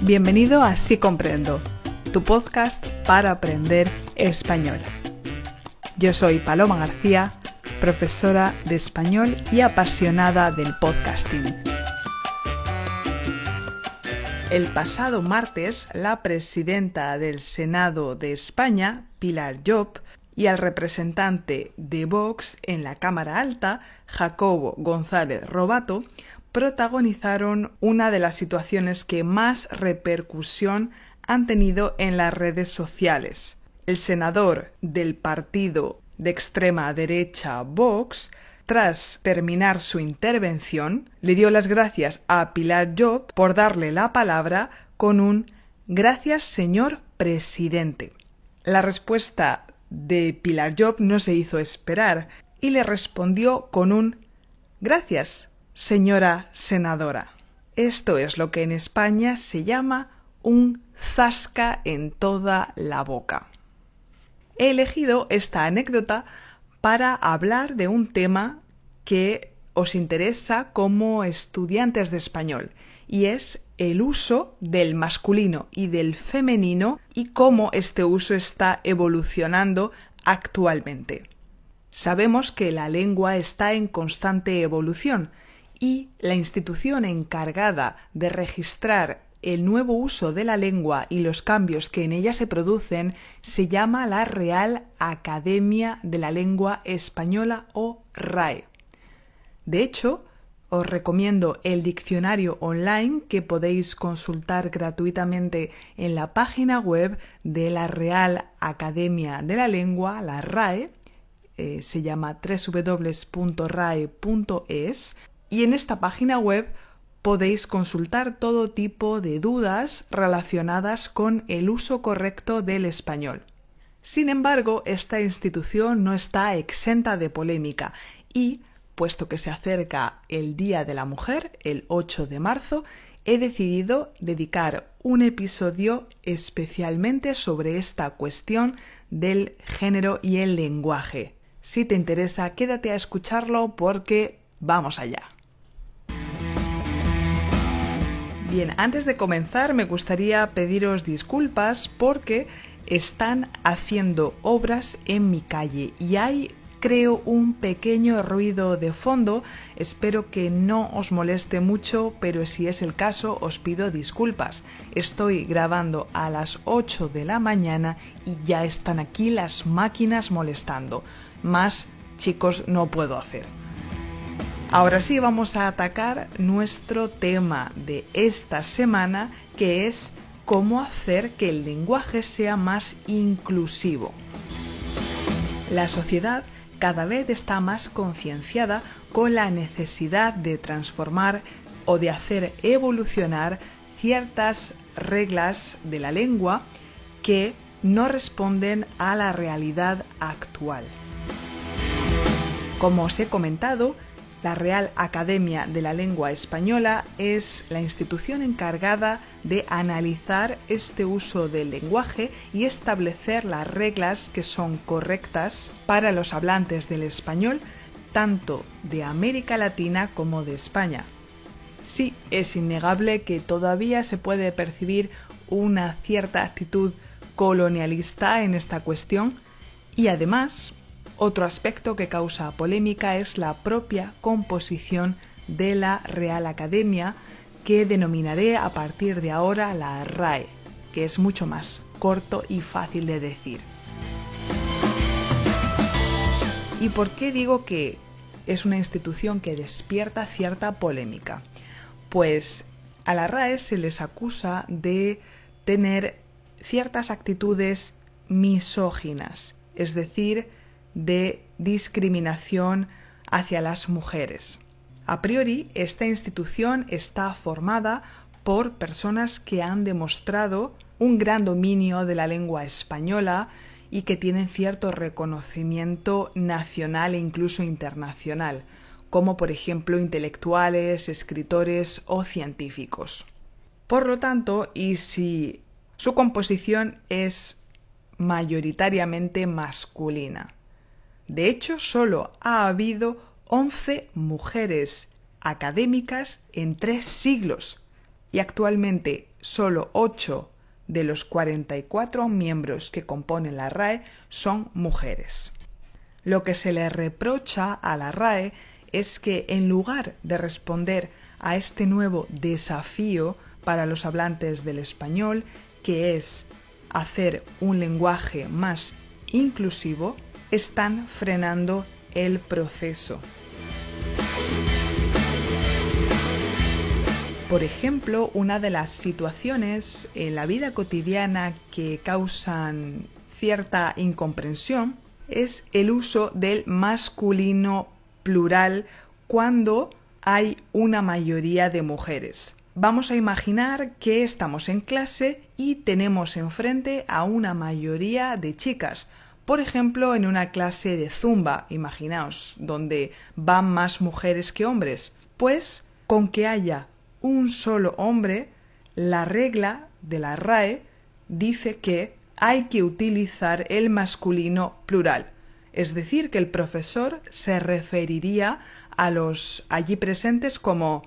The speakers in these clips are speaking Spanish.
Bienvenido a Sí Comprendo, tu podcast para aprender español. Yo soy Paloma García, profesora de español y apasionada del podcasting. El pasado martes, la presidenta del Senado de España, Pilar Job, y al representante de Vox en la Cámara Alta, Jacobo González Robato, protagonizaron una de las situaciones que más repercusión han tenido en las redes sociales. El senador del partido de extrema derecha Vox, tras terminar su intervención, le dio las gracias a Pilar Job por darle la palabra con un Gracias, señor presidente. La respuesta de Pilar Job no se hizo esperar y le respondió con un Gracias, señora senadora. Esto es lo que en España se llama un zasca en toda la boca. He elegido esta anécdota para hablar de un tema que os interesa como estudiantes de español y es el uso del masculino y del femenino y cómo este uso está evolucionando actualmente. Sabemos que la lengua está en constante evolución y la institución encargada de registrar el nuevo uso de la lengua y los cambios que en ella se producen se llama la Real Academia de la Lengua Española o RAE. De hecho, os recomiendo el diccionario online que podéis consultar gratuitamente en la página web de la Real Academia de la Lengua, la RAE, eh, se llama www.rae.es y en esta página web podéis consultar todo tipo de dudas relacionadas con el uso correcto del español. Sin embargo, esta institución no está exenta de polémica y, puesto que se acerca el Día de la Mujer, el 8 de marzo, he decidido dedicar un episodio especialmente sobre esta cuestión del género y el lenguaje. Si te interesa, quédate a escucharlo porque vamos allá. Bien, antes de comenzar me gustaría pediros disculpas porque están haciendo obras en mi calle y hay creo un pequeño ruido de fondo. Espero que no os moleste mucho, pero si es el caso os pido disculpas. Estoy grabando a las 8 de la mañana y ya están aquí las máquinas molestando. Más chicos no puedo hacer. Ahora sí vamos a atacar nuestro tema de esta semana que es cómo hacer que el lenguaje sea más inclusivo. La sociedad cada vez está más concienciada con la necesidad de transformar o de hacer evolucionar ciertas reglas de la lengua que no responden a la realidad actual. Como os he comentado, la Real Academia de la Lengua Española es la institución encargada de analizar este uso del lenguaje y establecer las reglas que son correctas para los hablantes del español tanto de América Latina como de España. Sí, es innegable que todavía se puede percibir una cierta actitud colonialista en esta cuestión y además otro aspecto que causa polémica es la propia composición de la Real Academia, que denominaré a partir de ahora la RAE, que es mucho más corto y fácil de decir. ¿Y por qué digo que es una institución que despierta cierta polémica? Pues a la RAE se les acusa de tener ciertas actitudes misóginas, es decir, de discriminación hacia las mujeres. A priori, esta institución está formada por personas que han demostrado un gran dominio de la lengua española y que tienen cierto reconocimiento nacional e incluso internacional, como por ejemplo intelectuales, escritores o científicos. Por lo tanto, y si su composición es mayoritariamente masculina. De hecho, solo ha habido 11 mujeres académicas en tres siglos y actualmente solo 8 de los 44 miembros que componen la RAE son mujeres. Lo que se le reprocha a la RAE es que en lugar de responder a este nuevo desafío para los hablantes del español, que es hacer un lenguaje más inclusivo, están frenando el proceso. Por ejemplo, una de las situaciones en la vida cotidiana que causan cierta incomprensión es el uso del masculino plural cuando hay una mayoría de mujeres. Vamos a imaginar que estamos en clase y tenemos enfrente a una mayoría de chicas. Por ejemplo, en una clase de zumba, imaginaos, donde van más mujeres que hombres. Pues con que haya un solo hombre, la regla de la RAE dice que hay que utilizar el masculino plural. Es decir, que el profesor se referiría a los allí presentes como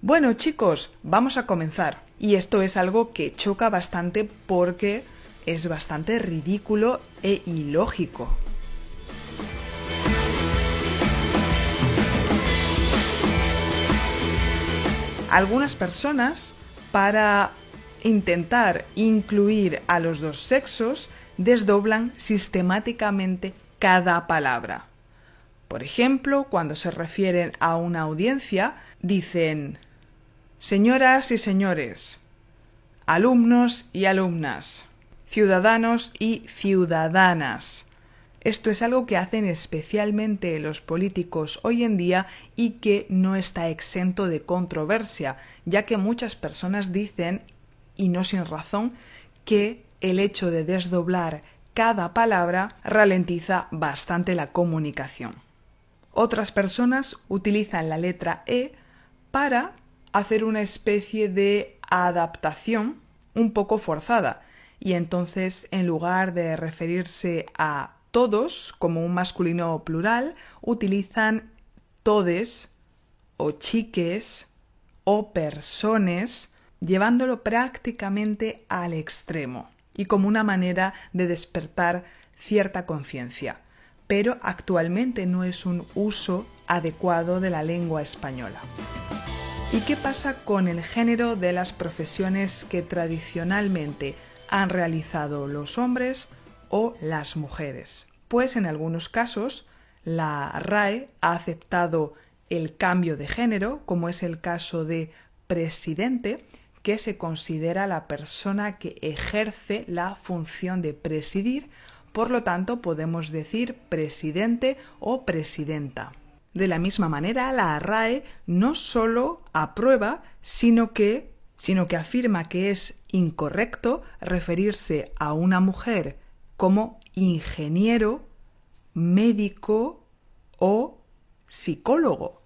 bueno chicos, vamos a comenzar. Y esto es algo que choca bastante porque es bastante ridículo e ilógico. Algunas personas, para intentar incluir a los dos sexos, desdoblan sistemáticamente cada palabra. Por ejemplo, cuando se refieren a una audiencia, dicen Señoras y señores, alumnos y alumnas, ciudadanos y ciudadanas, esto es algo que hacen especialmente los políticos hoy en día y que no está exento de controversia, ya que muchas personas dicen, y no sin razón, que el hecho de desdoblar cada palabra ralentiza bastante la comunicación. Otras personas utilizan la letra E para hacer una especie de adaptación un poco forzada y entonces en lugar de referirse a todos, como un masculino plural, utilizan todes o chiques o personas, llevándolo prácticamente al extremo y como una manera de despertar cierta conciencia. Pero actualmente no es un uso adecuado de la lengua española. ¿Y qué pasa con el género de las profesiones que tradicionalmente han realizado los hombres o las mujeres. Pues en algunos casos la RAE ha aceptado el cambio de género, como es el caso de presidente, que se considera la persona que ejerce la función de presidir, por lo tanto podemos decir presidente o presidenta. De la misma manera, la RAE no solo aprueba, sino que, sino que afirma que es incorrecto referirse a una mujer como ingeniero, médico o psicólogo,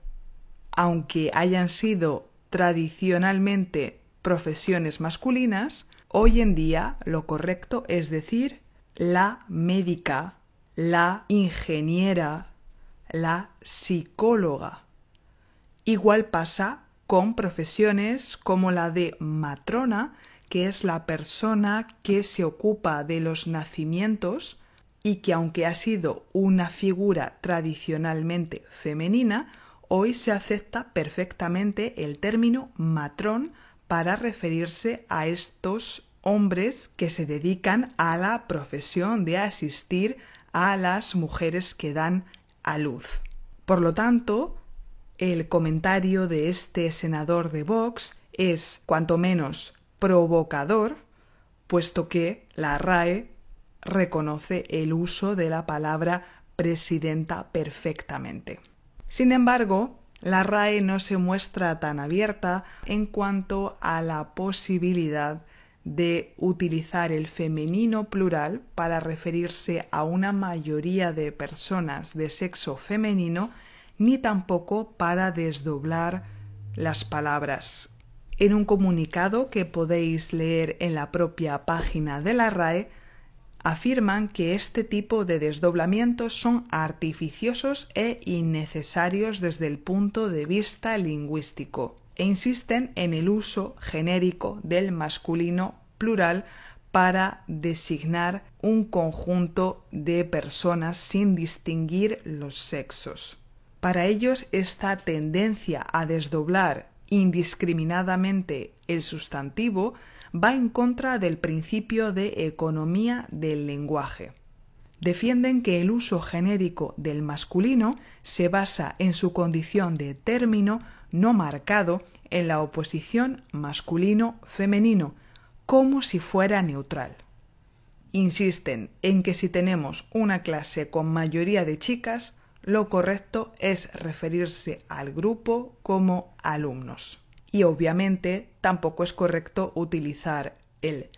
aunque hayan sido tradicionalmente profesiones masculinas, hoy en día lo correcto es decir la médica, la ingeniera, la psicóloga. Igual pasa con profesiones como la de matrona, que es la persona que se ocupa de los nacimientos y que aunque ha sido una figura tradicionalmente femenina, hoy se acepta perfectamente el término matrón para referirse a estos hombres que se dedican a la profesión de asistir a las mujeres que dan a luz. Por lo tanto, el comentario de este senador de Vox es cuanto menos provocador, puesto que la RAE reconoce el uso de la palabra presidenta perfectamente. Sin embargo, la RAE no se muestra tan abierta en cuanto a la posibilidad de utilizar el femenino plural para referirse a una mayoría de personas de sexo femenino, ni tampoco para desdoblar las palabras en un comunicado que podéis leer en la propia página de la RAE, afirman que este tipo de desdoblamientos son artificiosos e innecesarios desde el punto de vista lingüístico. e insisten en el uso genérico del masculino plural para designar un conjunto de personas sin distinguir los sexos. Para ellos esta tendencia a desdoblar indiscriminadamente el sustantivo va en contra del principio de economía del lenguaje. Defienden que el uso genérico del masculino se basa en su condición de término no marcado en la oposición masculino-femenino, como si fuera neutral. Insisten en que si tenemos una clase con mayoría de chicas, lo correcto es referirse al grupo como alumnos. Y obviamente tampoco es correcto utilizar el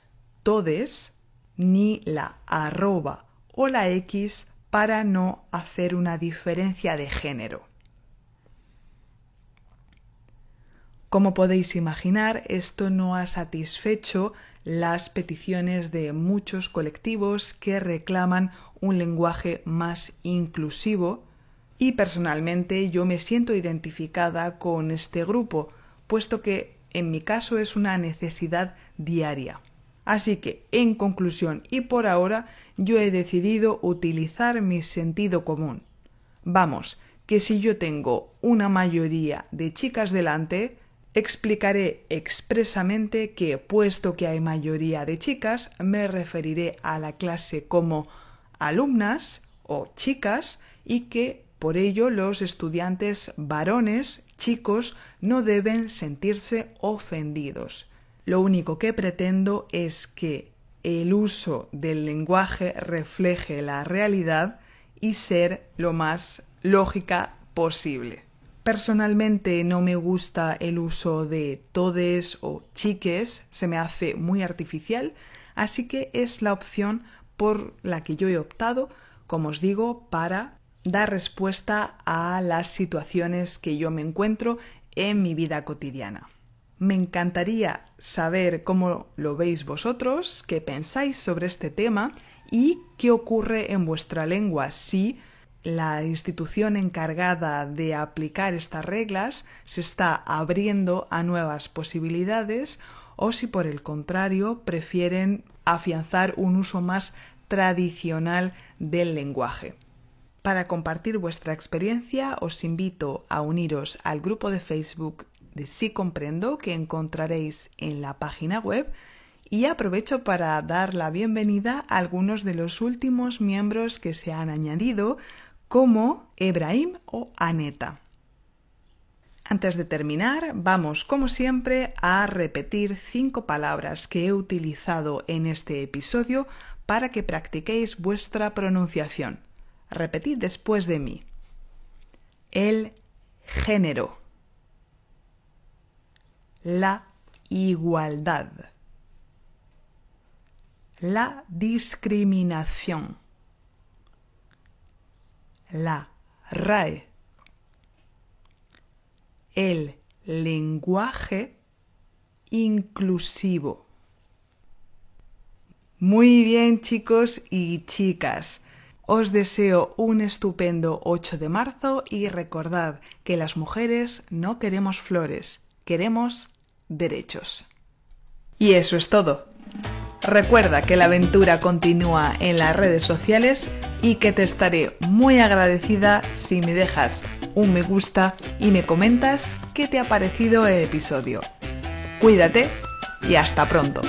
todes ni la arroba o la X para no hacer una diferencia de género. Como podéis imaginar, esto no ha satisfecho las peticiones de muchos colectivos que reclaman un lenguaje más inclusivo y personalmente yo me siento identificada con este grupo, puesto que en mi caso es una necesidad diaria. Así que, en conclusión y por ahora, yo he decidido utilizar mi sentido común. Vamos, que si yo tengo una mayoría de chicas delante, explicaré expresamente que, puesto que hay mayoría de chicas, me referiré a la clase como alumnas o chicas y que por ello los estudiantes varones, chicos, no deben sentirse ofendidos. Lo único que pretendo es que el uso del lenguaje refleje la realidad y ser lo más lógica posible. Personalmente no me gusta el uso de todes o chiques, se me hace muy artificial, así que es la opción por la que yo he optado, como os digo, para dar respuesta a las situaciones que yo me encuentro en mi vida cotidiana. Me encantaría saber cómo lo veis vosotros, qué pensáis sobre este tema y qué ocurre en vuestra lengua si la institución encargada de aplicar estas reglas se está abriendo a nuevas posibilidades o si por el contrario prefieren afianzar un uso más tradicional del lenguaje. Para compartir vuestra experiencia os invito a uniros al grupo de Facebook de Sí Comprendo que encontraréis en la página web y aprovecho para dar la bienvenida a algunos de los últimos miembros que se han añadido como Ebrahim o Aneta. Antes de terminar, vamos como siempre a repetir cinco palabras que he utilizado en este episodio para que practiquéis vuestra pronunciación. Repetid después de mí. El género la igualdad, la discriminación, la RAE, el lenguaje inclusivo. Muy bien chicos y chicas. Os deseo un estupendo 8 de marzo y recordad que las mujeres no queremos flores, queremos derechos. Y eso es todo. Recuerda que la aventura continúa en las redes sociales y que te estaré muy agradecida si me dejas un me gusta y me comentas qué te ha parecido el episodio. Cuídate y hasta pronto.